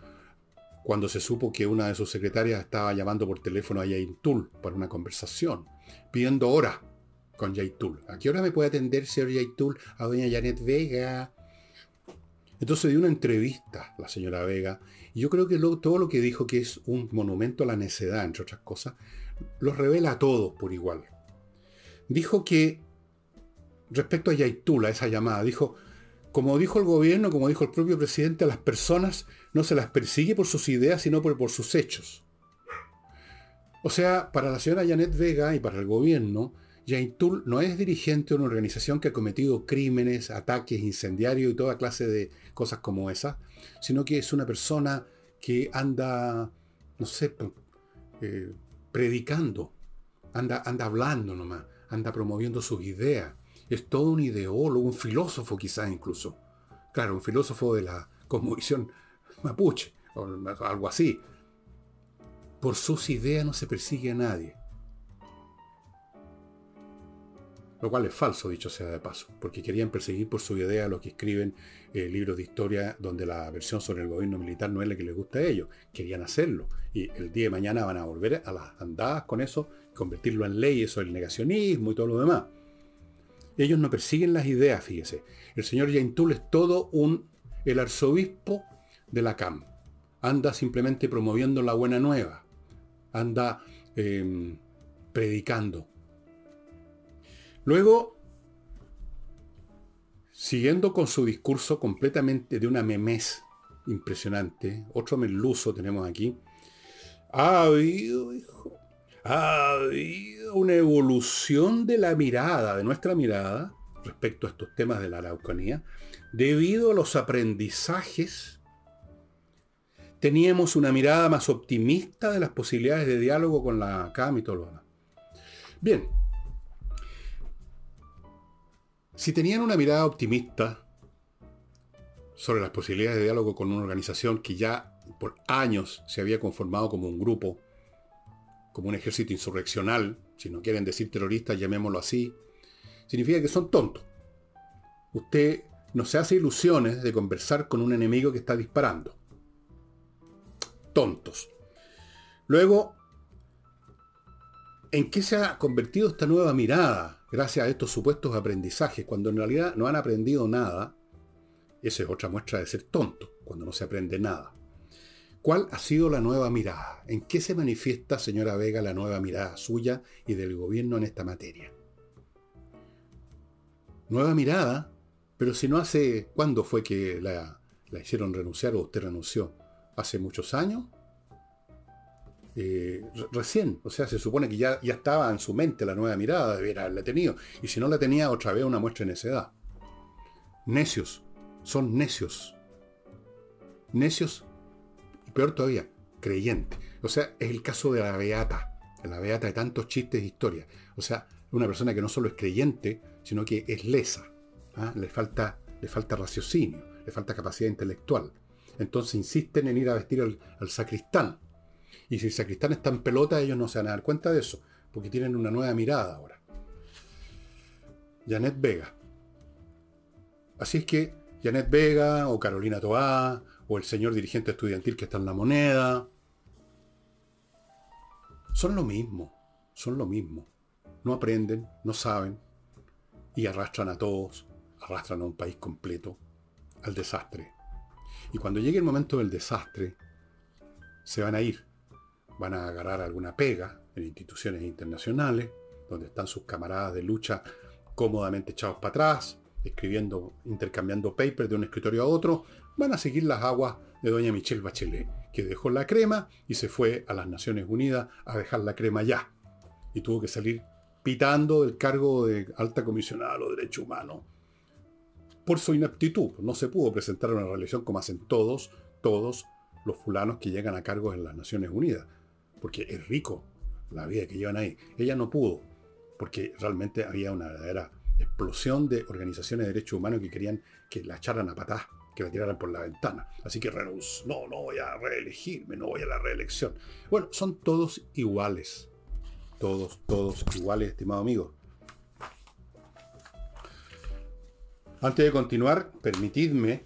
[SPEAKER 1] cuando se supo que una de sus secretarias estaba llamando por teléfono a Yaintul para una conversación, pidiendo hora, con Yaitul. ¿A qué hora me puede atender, señor Yaitul, a doña Janet Vega? Entonces dio una entrevista la señora Vega, y yo creo que todo lo que dijo, que es un monumento a la necedad, entre otras cosas, los revela a todos por igual. Dijo que, respecto a Yaitul, a esa llamada, dijo, como dijo el gobierno, como dijo el propio presidente, a las personas no se las persigue por sus ideas, sino por, por sus hechos. O sea, para la señora Janet Vega y para el gobierno, Yaintul no es dirigente de una organización que ha cometido crímenes, ataques incendiarios y toda clase de cosas como esas, sino que es una persona que anda, no sé, eh, predicando, anda, anda hablando nomás, anda promoviendo sus ideas. Es todo un ideólogo, un filósofo quizás incluso. Claro, un filósofo de la cosmovisión mapuche, o algo así. Por sus ideas no se persigue a nadie. Lo cual es falso, dicho sea de paso, porque querían perseguir por su idea a los que escriben eh, libros de historia donde la versión sobre el gobierno militar no es la que les gusta a ellos. Querían hacerlo. Y el día de mañana van a volver a las andadas con eso, convertirlo en ley, eso el negacionismo y todo lo demás. Ellos no persiguen las ideas, fíjese. El señor Yaintul es todo un el arzobispo de la CAM. Anda simplemente promoviendo la buena nueva. Anda em, predicando Luego, siguiendo con su discurso completamente de una memez impresionante, otro meluso tenemos aquí, ha habido, hijo, ha habido una evolución de la mirada, de nuestra mirada, respecto a estos temas de la Araucanía, debido a los aprendizajes, teníamos una mirada más optimista de las posibilidades de diálogo con la CAM y todo lo demás. Bien, si tenían una mirada optimista sobre las posibilidades de diálogo con una organización que ya por años se había conformado como un grupo, como un ejército insurreccional, si no quieren decir terroristas, llamémoslo así, significa que son tontos. Usted no se hace ilusiones de conversar con un enemigo que está disparando. Tontos. Luego, ¿en qué se ha convertido esta nueva mirada gracias a estos supuestos aprendizajes, cuando en realidad no han aprendido nada, esa es otra muestra de ser tonto, cuando no se aprende nada. ¿Cuál ha sido la nueva mirada? ¿En qué se manifiesta, señora Vega, la nueva mirada suya y del gobierno en esta materia? Nueva mirada, pero si no hace, ¿cuándo fue que la, la hicieron renunciar o usted renunció? ¿Hace muchos años? Eh, recién. O sea, se supone que ya, ya estaba en su mente la nueva mirada, debiera haberla tenido. Y si no la tenía, otra vez una muestra de necedad. Necios. Son necios. Necios, peor todavía, creyentes. O sea, es el caso de la beata. La beata de tantos chistes e historias. O sea, una persona que no solo es creyente, sino que es lesa. ¿ah? Le, falta, le falta raciocinio, le falta capacidad intelectual. Entonces insisten en ir a vestir al sacristán y si el sacristán está en pelota, ellos no se van a dar cuenta de eso, porque tienen una nueva mirada ahora. Janet Vega. Así es que Janet Vega o Carolina Toá o el señor dirigente estudiantil que está en la moneda, son lo mismo, son lo mismo. No aprenden, no saben y arrastran a todos, arrastran a un país completo al desastre. Y cuando llegue el momento del desastre, se van a ir van a agarrar alguna pega en instituciones internacionales, donde están sus camaradas de lucha cómodamente echados para atrás, escribiendo, intercambiando papers de un escritorio a otro, van a seguir las aguas de doña Michelle Bachelet, que dejó la crema y se fue a las Naciones Unidas a dejar la crema ya. Y tuvo que salir pitando del cargo de alta comisionada a los derechos humanos por su inaptitud. No se pudo presentar una reelección como hacen todos, todos los fulanos que llegan a cargos en las Naciones Unidas porque es rico la vida que llevan ahí. Ella no pudo, porque realmente había una verdadera explosión de organizaciones de derechos humanos que querían que la echaran a patas, que la tiraran por la ventana. Así que renunció, no, no voy a reelegirme, no voy a la reelección. Bueno, son todos iguales. Todos, todos iguales, estimado amigo. Antes de continuar, permitidme,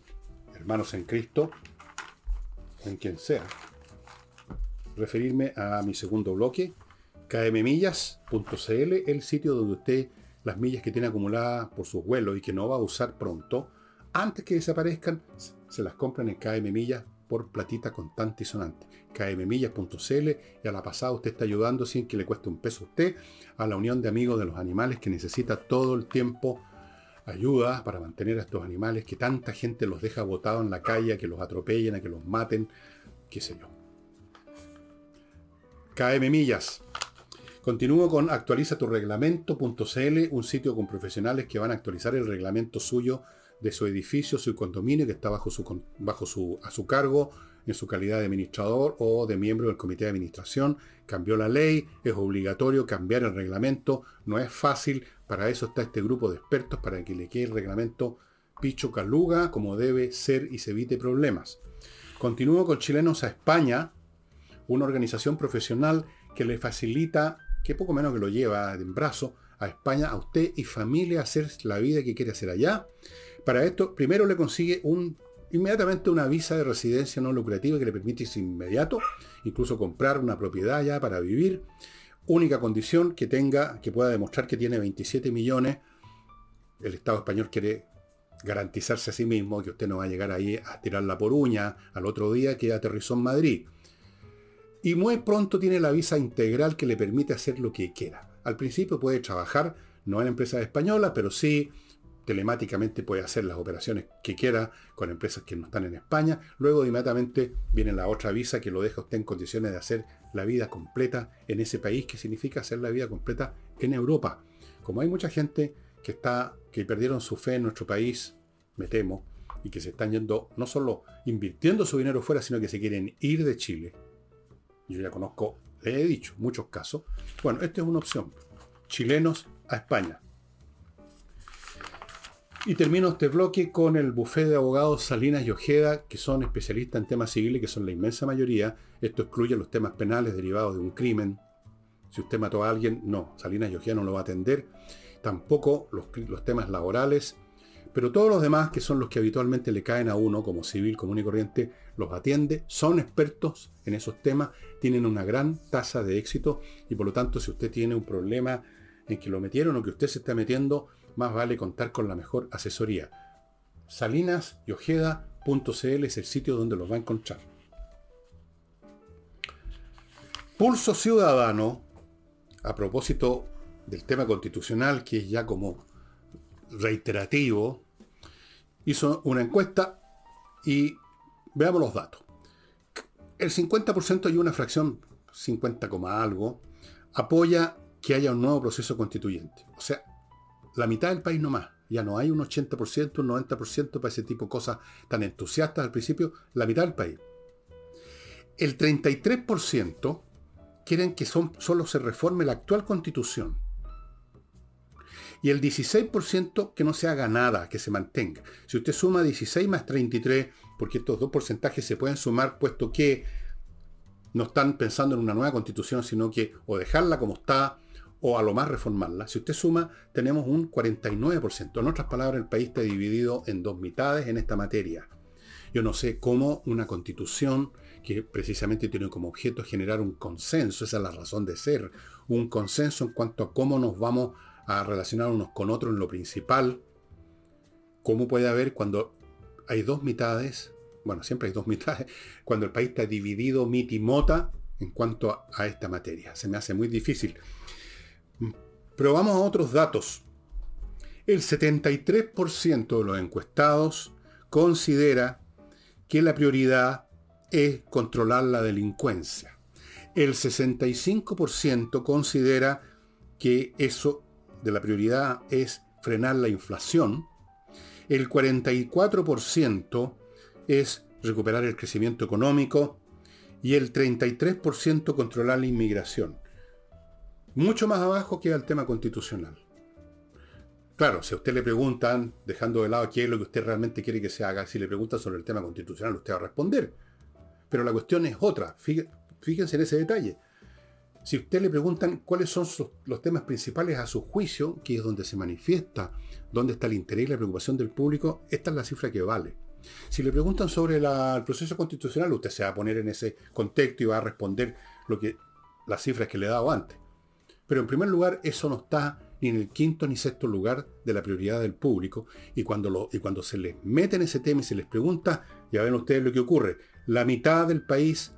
[SPEAKER 1] hermanos en Cristo, en quien sea, referirme a mi segundo bloque, kmmillas.cl, el sitio donde usted las millas que tiene acumuladas por sus vuelos y que no va a usar pronto, antes que desaparezcan, se las compran en KM Millas por platita contante y sonante. kmmillas.cl y a la pasada usted está ayudando sin que le cueste un peso a usted a la unión de amigos de los animales que necesita todo el tiempo ayuda para mantener a estos animales que tanta gente los deja botados en la calle, a que los atropellen, a que los maten, qué sé yo. KM Millas. Continúo con actualiza tu reglamento.cl, un sitio con profesionales que van a actualizar el reglamento suyo de su edificio, su condominio, que está bajo, su, bajo su, a su cargo en su calidad de administrador o de miembro del comité de administración. Cambió la ley, es obligatorio cambiar el reglamento, no es fácil, para eso está este grupo de expertos, para que le quede el reglamento picho caluga como debe ser y se evite problemas. Continúo con Chilenos a España, una organización profesional que le facilita, que poco menos que lo lleva en brazo, a España, a usted y familia, a hacer la vida que quiere hacer allá. Para esto, primero le consigue inmediatamente una visa de residencia no lucrativa que le permite inmediato, incluso comprar una propiedad allá para vivir. Única condición que tenga, que pueda demostrar que tiene 27 millones. El Estado español quiere garantizarse a sí mismo que usted no va a llegar ahí a tirarla por uña al otro día que aterrizó en Madrid. Y muy pronto tiene la visa integral que le permite hacer lo que quiera. Al principio puede trabajar, no en empresas españolas, pero sí telemáticamente puede hacer las operaciones que quiera con empresas que no están en España. Luego inmediatamente viene la otra visa que lo deja usted en condiciones de hacer la vida completa en ese país, que significa hacer la vida completa en Europa. Como hay mucha gente que está, que perdieron su fe en nuestro país, me temo, y que se están yendo, no solo invirtiendo su dinero fuera, sino que se quieren ir de Chile. Yo ya conozco, he dicho, muchos casos. Bueno, esta es una opción. Chilenos a España. Y termino este bloque con el bufé de abogados Salinas y Ojeda, que son especialistas en temas civiles, que son la inmensa mayoría. Esto excluye los temas penales derivados de un crimen. Si usted mató a alguien, no, Salinas y Ojeda no lo va a atender. Tampoco los, los temas laborales. Pero todos los demás, que son los que habitualmente le caen a uno como civil común y corriente, los atiende, son expertos en esos temas, tienen una gran tasa de éxito y por lo tanto si usted tiene un problema en que lo metieron o que usted se está metiendo, más vale contar con la mejor asesoría. Salinas y Ojeda.cl es el sitio donde los va a encontrar. Pulso Ciudadano, a propósito del tema constitucional, que es ya como reiterativo, hizo una encuesta y veamos los datos. El 50% y una fracción, 50, algo, apoya que haya un nuevo proceso constituyente. O sea, la mitad del país no más. Ya no hay un 80%, un 90% para ese tipo de cosas tan entusiastas al principio, la mitad del país. El 33% quieren que solo se reforme la actual constitución. Y el 16% que no se haga nada, que se mantenga. Si usted suma 16 más 33, porque estos dos porcentajes se pueden sumar, puesto que no están pensando en una nueva constitución, sino que o dejarla como está, o a lo más reformarla, si usted suma, tenemos un 49%. En otras palabras, el país está dividido en dos mitades en esta materia. Yo no sé cómo una constitución que precisamente tiene como objeto generar un consenso, esa es la razón de ser, un consenso en cuanto a cómo nos vamos a relacionar unos con otros en lo principal, cómo puede haber cuando hay dos mitades, bueno, siempre hay dos mitades, cuando el país está dividido mitimota en cuanto a esta materia. Se me hace muy difícil. Pero vamos a otros datos. El 73% de los encuestados considera que la prioridad es controlar la delincuencia. El 65% considera que eso de la prioridad es frenar la inflación. El 44% es recuperar el crecimiento económico y el 33% controlar la inmigración mucho más abajo queda el tema constitucional. Claro, si a usted le preguntan, dejando de lado qué es lo que usted realmente quiere que se haga, si le preguntan sobre el tema constitucional, usted va a responder. Pero la cuestión es otra. Fíjense en ese detalle. Si usted le preguntan cuáles son los temas principales a su juicio, que es donde se manifiesta, dónde está el interés y la preocupación del público, esta es la cifra que vale. Si le preguntan sobre el proceso constitucional, usted se va a poner en ese contexto y va a responder lo que, las cifras que le he dado antes. Pero en primer lugar, eso no está ni en el quinto ni sexto lugar de la prioridad del público. Y cuando, y cuando se les mete en ese tema y se les pregunta, ya ven ustedes lo que ocurre. La mitad del país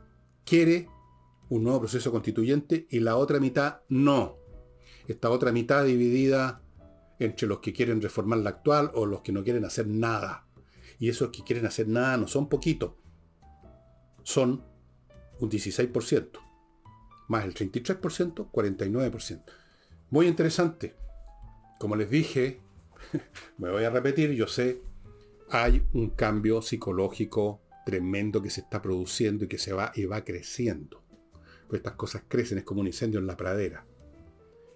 [SPEAKER 1] quiere un nuevo proceso constituyente y la otra mitad no. Esta otra mitad dividida entre los que quieren reformar la actual o los que no quieren hacer nada. Y esos que quieren hacer nada no son poquitos. Son un 16%. Más el 33%, 49%. Muy interesante. Como les dije, me voy a repetir, yo sé, hay un cambio psicológico tremendo que se está produciendo y que se va y va creciendo. Pues estas cosas crecen, es como un incendio en la pradera.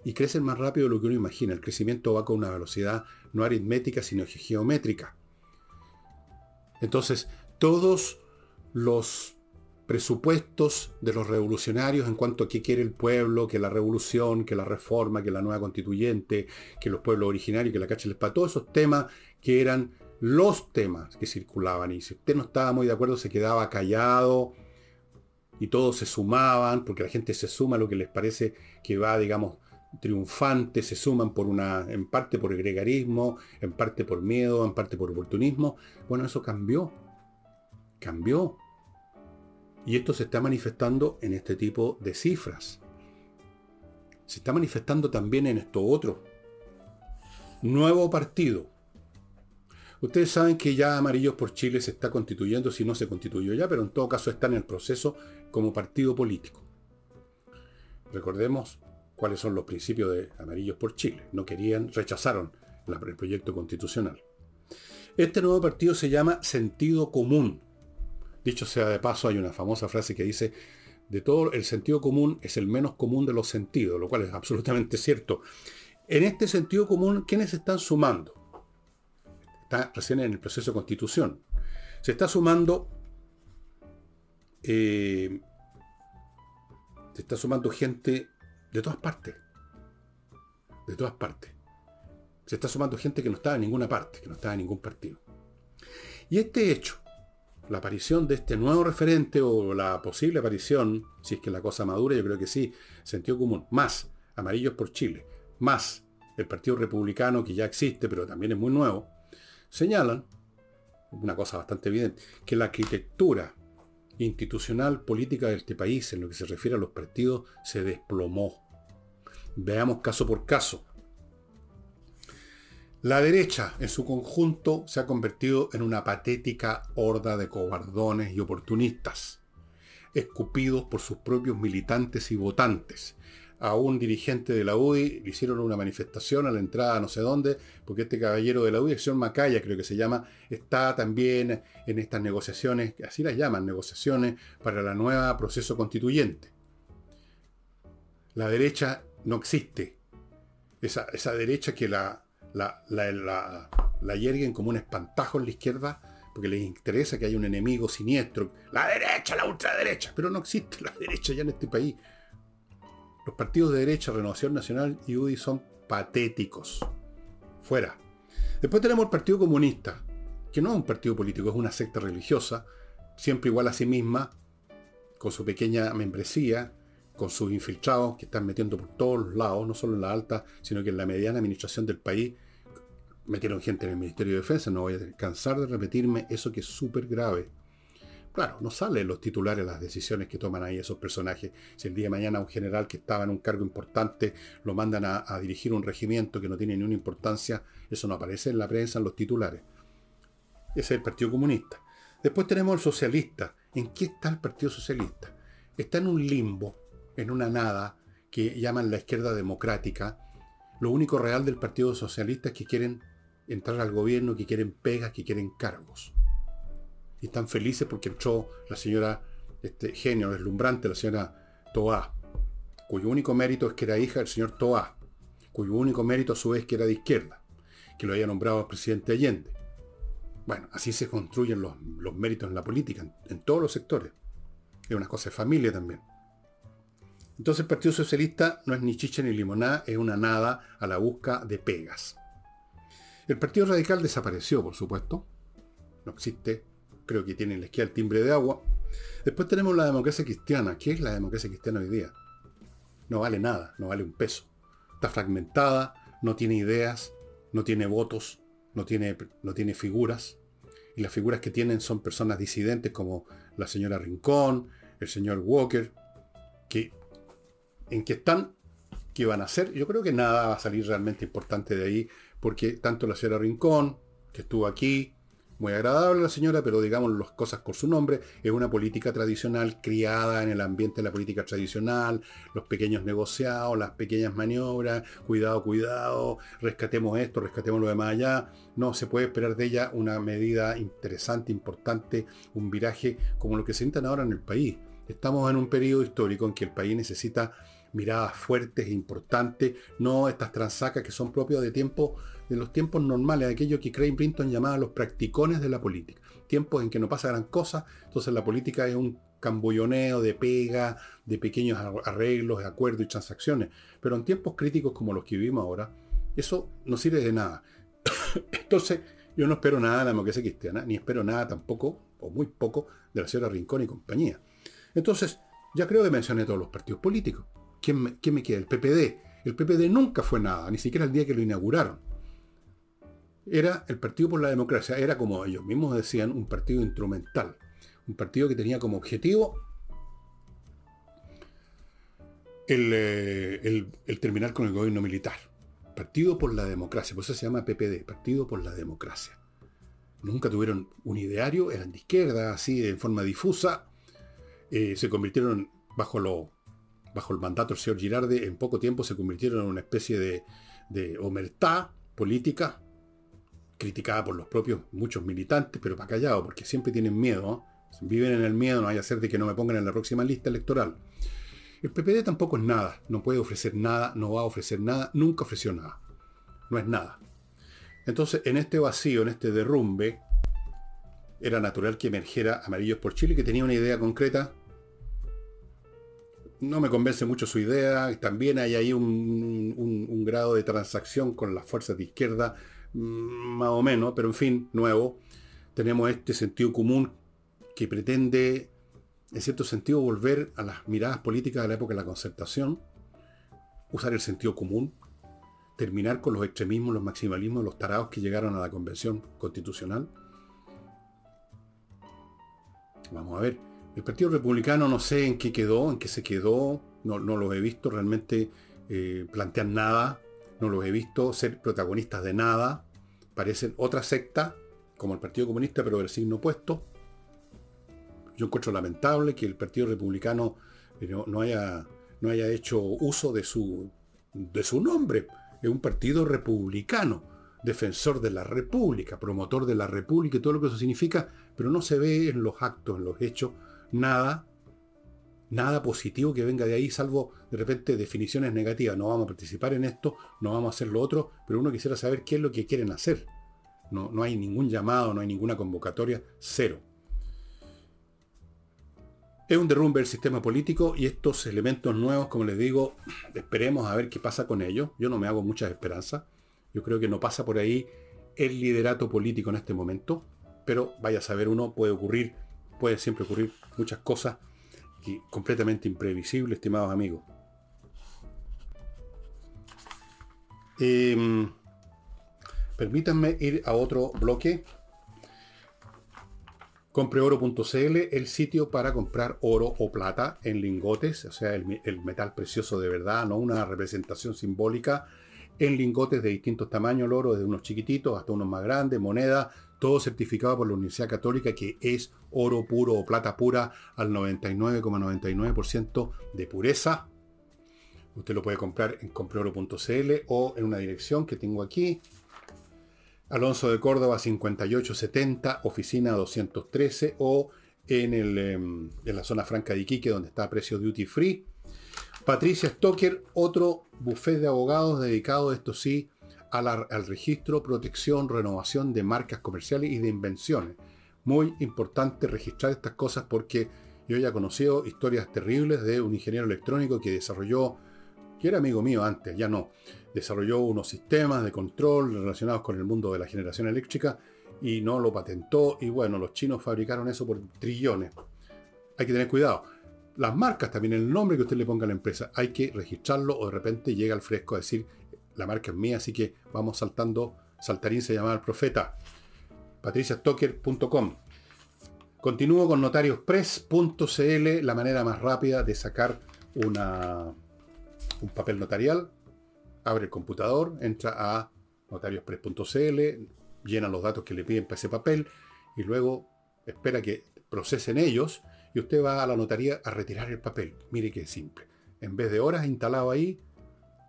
[SPEAKER 1] Y crecen más rápido de lo que uno imagina. El crecimiento va con una velocidad no aritmética, sino geométrica. Entonces, todos los presupuestos de los revolucionarios en cuanto a qué quiere el pueblo, que la revolución, que la reforma, que la nueva constituyente, que los pueblos originarios, que la cacha para todos esos temas que eran los temas que circulaban. Y si usted no estaba muy de acuerdo, se quedaba callado y todos se sumaban, porque la gente se suma a lo que les parece que va, digamos, triunfante, se suman por una, en parte por gregarismo, en parte por miedo, en parte por oportunismo. Bueno, eso cambió. Cambió. Y esto se está manifestando en este tipo de cifras. Se está manifestando también en esto otro. Nuevo partido. Ustedes saben que ya Amarillos por Chile se está constituyendo, si no se constituyó ya, pero en todo caso está en el proceso como partido político. Recordemos cuáles son los principios de Amarillos por Chile. No querían, rechazaron el proyecto constitucional. Este nuevo partido se llama Sentido Común. Dicho sea de paso, hay una famosa frase que dice, de todo el sentido común es el menos común de los sentidos, lo cual es absolutamente cierto. En este sentido común, ¿quiénes están sumando? Está recién en el proceso de constitución. Se está sumando... Eh, se está sumando gente de todas partes. De todas partes. Se está sumando gente que no estaba en ninguna parte, que no estaba en ningún partido. Y este hecho la aparición de este nuevo referente o la posible aparición, si es que la cosa madura, yo creo que sí, sentido común, más Amarillos por Chile, más el Partido Republicano que ya existe, pero también es muy nuevo, señalan, una cosa bastante evidente, que la arquitectura institucional política de este país en lo que se refiere a los partidos se desplomó. Veamos caso por caso. La derecha, en su conjunto, se ha convertido en una patética horda de cobardones y oportunistas, escupidos por sus propios militantes y votantes. A un dirigente de la UDI le hicieron una manifestación a la entrada no sé dónde, porque este caballero de la UDI, el señor Macaya creo que se llama, está también en estas negociaciones, así las llaman, negociaciones para la nueva proceso constituyente. La derecha no existe. Esa, esa derecha que la, la, la, la, yerguen como un espantajo en la izquierda porque les interesa que haya un enemigo siniestro. La derecha, la ultraderecha. Pero no existe la derecha ya en este país. Los partidos de derecha, Renovación Nacional y UDI son patéticos. Fuera. Después tenemos el Partido Comunista, que no es un partido político, es una secta religiosa, siempre igual a sí misma, con su pequeña membresía, con sus infiltrados que están metiendo por todos los lados, no solo en la alta, sino que en la mediana administración del país, metieron gente en el Ministerio de Defensa, no voy a cansar de repetirme eso que es súper grave. Claro, no salen los titulares las decisiones que toman ahí esos personajes. Si el día de mañana un general que estaba en un cargo importante lo mandan a, dirigir un regimiento que no tiene ninguna importancia, eso no aparece en la prensa, en los titulares. Ese es el Partido Comunista. Después tenemos el socialista. ¿En qué está el Partido Socialista? Está en un limbo, en una nada, que llaman la izquierda democrática. Lo único real del Partido Socialista es que quieren entrar al gobierno, que quieren pegas, que quieren cargos. Y están felices porque entró la señora, este genio deslumbrante, la señora Toá, cuyo único mérito es que era hija del señor Toá, cuyo único mérito a su vez que era de izquierda, que lo había nombrado presidente Allende. Bueno, así se construyen los, méritos en la política, en, en, todos los sectores. Es una cosa de familia también. Entonces el Partido Socialista no es ni chicha ni limonada, es una nada a la busca de pegas. El Partido Radical desapareció, por supuesto. No existe. Creo que tiene la esquina el timbre de agua. Después tenemos la democracia cristiana. ¿Qué es la democracia cristiana hoy día? No vale nada, no vale un peso. Está fragmentada, no tiene ideas, no tiene votos, no tiene, no tiene figuras. Y las figuras que tienen son personas disidentes como la señora Rincón, el señor Walker, que en qué están, qué van a hacer. Yo creo que nada va a salir realmente importante de ahí, porque tanto la señora Rincón, que estuvo aquí, muy agradable la señora, pero digamos las cosas por su nombre, es una política tradicional criada en el ambiente de la política tradicional, los pequeños negociados, las pequeñas maniobras, cuidado, cuidado, rescatemos esto, rescatemos lo demás allá. No se puede esperar de ella una medida interesante, importante, un viraje como lo que se sientan ahora en el país. Estamos en un periodo histórico en que el país necesita miradas fuertes e importantes, no estas transacas que son propias de tiempo, de los tiempos normales, aquello que Craig Brinton llamaba los practicones de la política. Tiempos en que no pasa gran cosa, entonces la política es un cambulloneo de pega, de pequeños arreglos, de acuerdos y transacciones. Pero en tiempos críticos como los que vivimos ahora, eso no sirve de nada. entonces, yo no espero nada de la democracia cristiana, ni espero nada tampoco, o muy poco, de la señora Rincón y compañía. Entonces, ya creo que mencioné todos los partidos políticos. ¿Quién me, queda? El PPD. El PPD nunca fue nada, ni siquiera el día que lo inauguraron. Era el Partido por la Democracia, era como ellos mismos decían, un partido instrumental. Un partido que tenía como objetivo el, eh, terminar con el gobierno militar. Partido por la Democracia, por eso se llama PPD, Partido por la Democracia. Nunca tuvieron un ideario, eran de izquierda, así de forma difusa. Eh, se convirtieron bajo lo, bajo el mandato del señor Girardi, en poco tiempo se convirtieron en una especie de, de omertá política, criticada por los propios muchos militantes, pero para callado, porque siempre tienen miedo, viven en el miedo, no vaya a ser de que no me pongan en la próxima lista electoral. El PPD tampoco es nada, no puede ofrecer nada, no va a ofrecer nada, nunca ofreció nada, no es nada. Entonces, en este vacío, en este derrumbe, era natural que emergiera Amarillos por Chile, que tenía una idea concreta, no me convence mucho su idea. También hay ahí un, grado de transacción con las fuerzas de izquierda, más o menos, pero en fin, nuevo. Tenemos este sentido común que pretende, en cierto sentido, volver a las miradas políticas de la época de la concertación, usar el sentido común, terminar con los extremismos, los maximalismos, los tarados que llegaron a la convención constitucional. Vamos a ver. El Partido Republicano no sé en qué quedó, en qué se quedó, no, no los he visto realmente eh, nada, no los he visto ser protagonistas de nada, parecen otra secta, como el Partido Comunista, pero del signo opuesto. Yo encuentro lamentable que el Partido Republicano eh, no, haya, no haya hecho uso de su, de su nombre. Es un partido republicano, defensor de la República, promotor de la República y todo lo que eso significa, pero no se ve en los actos, en los hechos, nada, nada positivo que venga de ahí, salvo de repente definiciones negativas. No vamos a participar en esto, no vamos a hacer lo otro, pero uno quisiera saber qué es lo que quieren hacer. No, no hay ningún llamado, no hay ninguna convocatoria, cero. Es un derrumbe del sistema político y estos elementos nuevos, como les digo, esperemos a ver qué pasa con ellos. Yo no me hago muchas esperanzas. Yo creo que no pasa por ahí el liderato político en este momento, pero vaya a saber uno, puede ocurrir puede siempre ocurrir muchas cosas y completamente imprevisibles, estimados amigos. Em, permítanme ir a otro bloque. Compreoro.cl, el sitio para comprar oro o plata en lingotes, o sea, el, metal precioso de verdad, no una representación simbólica, en lingotes de distintos tamaños, el oro, desde unos chiquititos hasta unos más grandes, moneda, todo certificado por la Universidad Católica que es oro puro o plata pura al 99,99% de pureza. Usted lo puede comprar en compreoro.cl o en una dirección que tengo aquí. Alonso de Córdoba 5870, oficina 213 o en, el, em, en la zona franca de Iquique donde está a precio duty free. Patricia Stoker, otro buffet de abogados dedicado, esto sí, al registro, protección, renovación de marcas comerciales y de invenciones. Muy importante registrar estas cosas porque yo ya he conocido historias terribles de un ingeniero electrónico que desarrolló, que era amigo mío antes, ya no, desarrolló unos sistemas de control relacionados con el mundo de la generación eléctrica y no lo patentó y bueno, los chinos fabricaron eso por trillones. Hay que tener cuidado. Las marcas, también el nombre que usted le ponga a la empresa, hay que registrarlo o de repente llega al fresco a decir la marca es mía, así que vamos saltando. Saltarín se llama el profeta. patriciastocker.com. Continúo con notariospress.cl, la manera más rápida de sacar una, un papel notarial. Abre el computador, entra a notariospress.cl, llena los datos que le piden para ese papel y luego espera que procesen ellos y usted va a la notaría a retirar el papel. Mire qué simple. En vez de horas instalado ahí,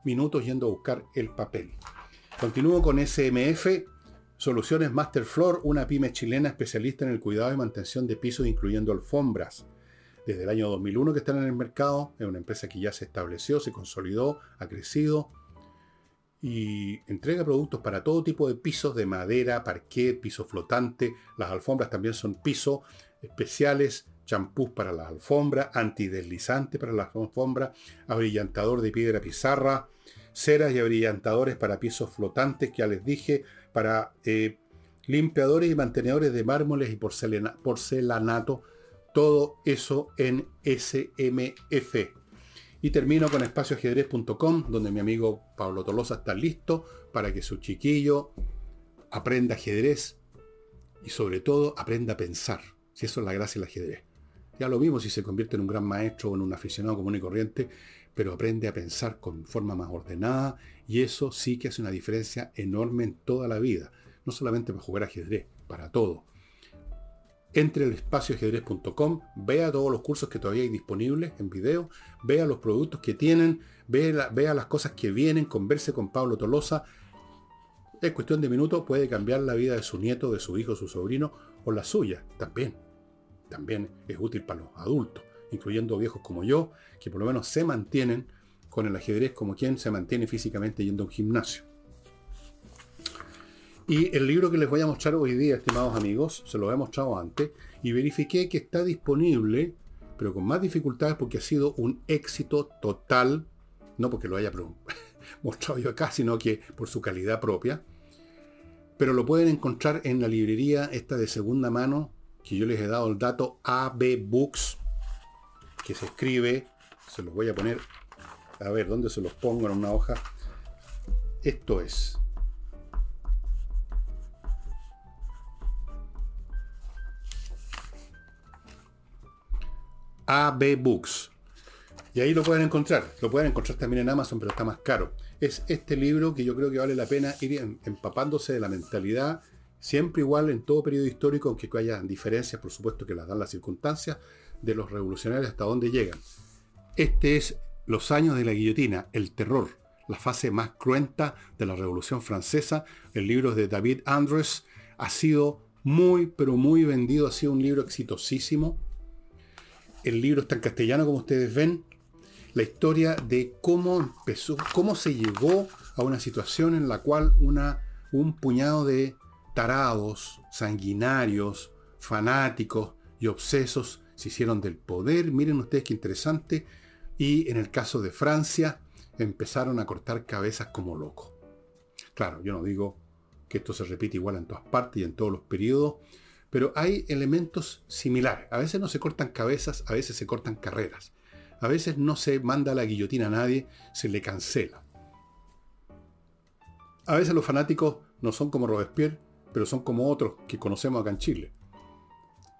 [SPEAKER 1] minutos yendo a buscar el papel. Continúo con SMF, Soluciones Masterfloor, una pyme chilena especialista en el cuidado y mantención de pisos, incluyendo alfombras. Desde el año 2001 que están en el mercado, es una empresa que ya se estableció, se consolidó, ha crecido y entrega productos para todo tipo de pisos de madera, parquet, piso flotante. Las alfombras también son pisos especiales, champús para las alfombras, antideslizante para las alfombras, abrillantador de piedra pizarra, ceras y abrillantadores para pisos flotantes, que ya les dije, para eh, limpiadores y mantenedores de mármoles y porcelanato, todo eso en SMF. Y termino con espacioajedrez.com, donde mi amigo Pablo Tolosa está listo para que su chiquillo aprenda ajedrez y sobre todo aprenda a pensar. Si eso es la gracia del ajedrez. Ya lo vimos si se convierte en un gran maestro o en un aficionado común y corriente, pero aprende a pensar con forma más ordenada y eso sí que hace una diferencia enorme en toda la vida, no solamente para jugar ajedrez, para todo. Entre el espacio ajedrez.com, vea todos los cursos que todavía hay disponibles en video, vea los productos que tienen, vea, vea las cosas que vienen, converse con Pablo Tolosa. Es cuestión de minutos, puede cambiar la vida de su nieto, de su hijo, su sobrino o la suya también. También es útil para los adultos incluyendo viejos como yo, que por lo menos se mantienen con el ajedrez como quien se mantiene físicamente yendo a un gimnasio. Y el libro que les voy a mostrar hoy día, estimados amigos, se lo he mostrado antes, y verifiqué que está disponible, pero con más dificultades porque ha sido un éxito total, no porque lo haya mostrado yo acá, sino que por su calidad propia. Pero lo pueden encontrar en la librería esta de segunda mano, que yo les he dado el dato AB Books, que se escribe, se los voy a poner, a ver, ¿dónde se los pongo en una hoja? Esto es. AB Books. Y ahí lo pueden encontrar. Lo pueden encontrar también en Amazon, pero está más caro. Es este libro que yo creo que vale la pena ir em, empapándose de la mentalidad, siempre igual en todo periodo histórico, aunque haya diferencias, por supuesto, que las dan las circunstancias, de los revolucionarios hasta dónde llegan. Este es los años de la guillotina, el terror, la fase más cruenta de la Revolución Francesa. El libro de David Andres ha sido muy, pero muy vendido, ha sido un libro exitosísimo. El libro está en castellano, como ustedes ven. La historia de cómo empezó, cómo se llegó a una situación en la cual una, un puñado de tarados, sanguinarios, fanáticos y obsesos se hicieron del poder, miren ustedes qué interesante, y en el caso de Francia empezaron a cortar cabezas como locos. Claro, yo no digo que esto se repite igual en todas partes y en todos los periodos, pero hay elementos similares. A veces no se cortan cabezas, a veces se cortan carreras. A veces no se manda la guillotina a nadie, se le cancela. A veces los fanáticos no son como Robespierre, pero son como otros que conocemos acá en Chile.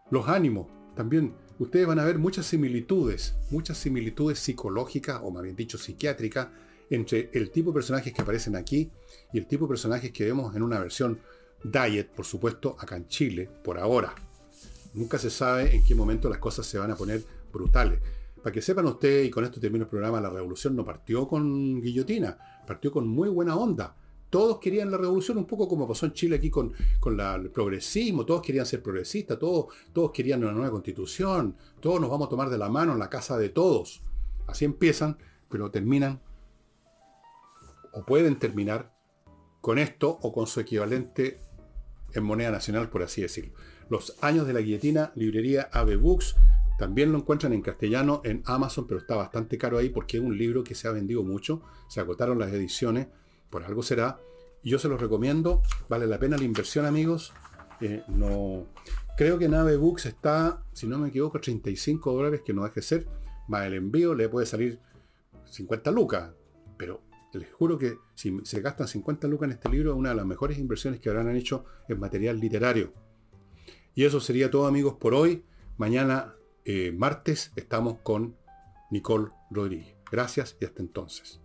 [SPEAKER 1] Los ánimos también ustedes van a ver muchas similitudes, muchas similitudes psicológicas, o más bien dicho psiquiátricas, entre el tipo de personajes que aparecen aquí y el tipo de personajes que vemos en una versión diet, por supuesto, acá en Chile, por ahora. Nunca se sabe en qué momento las cosas se van a poner brutales. Para que sepan ustedes, y con esto termino el programa, la revolución no partió con guillotina, partió con muy buena onda todos querían la revolución, un poco como pasó en Chile aquí con, el progresismo, todos querían ser progresistas, todos, todos querían una nueva constitución, todos nos vamos a tomar de la mano en la casa de todos. Así empiezan, pero terminan, o pueden terminar, con esto o con su equivalente en moneda nacional, por así decirlo. Los años de la guillotina, librería AB Books, también lo encuentran en castellano en Amazon, pero está bastante caro ahí porque es un libro que se ha vendido mucho, se agotaron las ediciones por algo será. Yo se los recomiendo, vale la pena la inversión, amigos. Eh, no, creo que Nave Books está, si no me equivoco, 35 dólares, que no deje ser, más el envío le puede salir 50 lucas, pero Les juro que si se gastan 50 lucas en este libro, es una de las mejores inversiones que habrán hecho en material literario. Y eso sería todo amigos por hoy. Mañana, eh, martes, estamos con Nicole Rodríguez. Gracias y hasta entonces.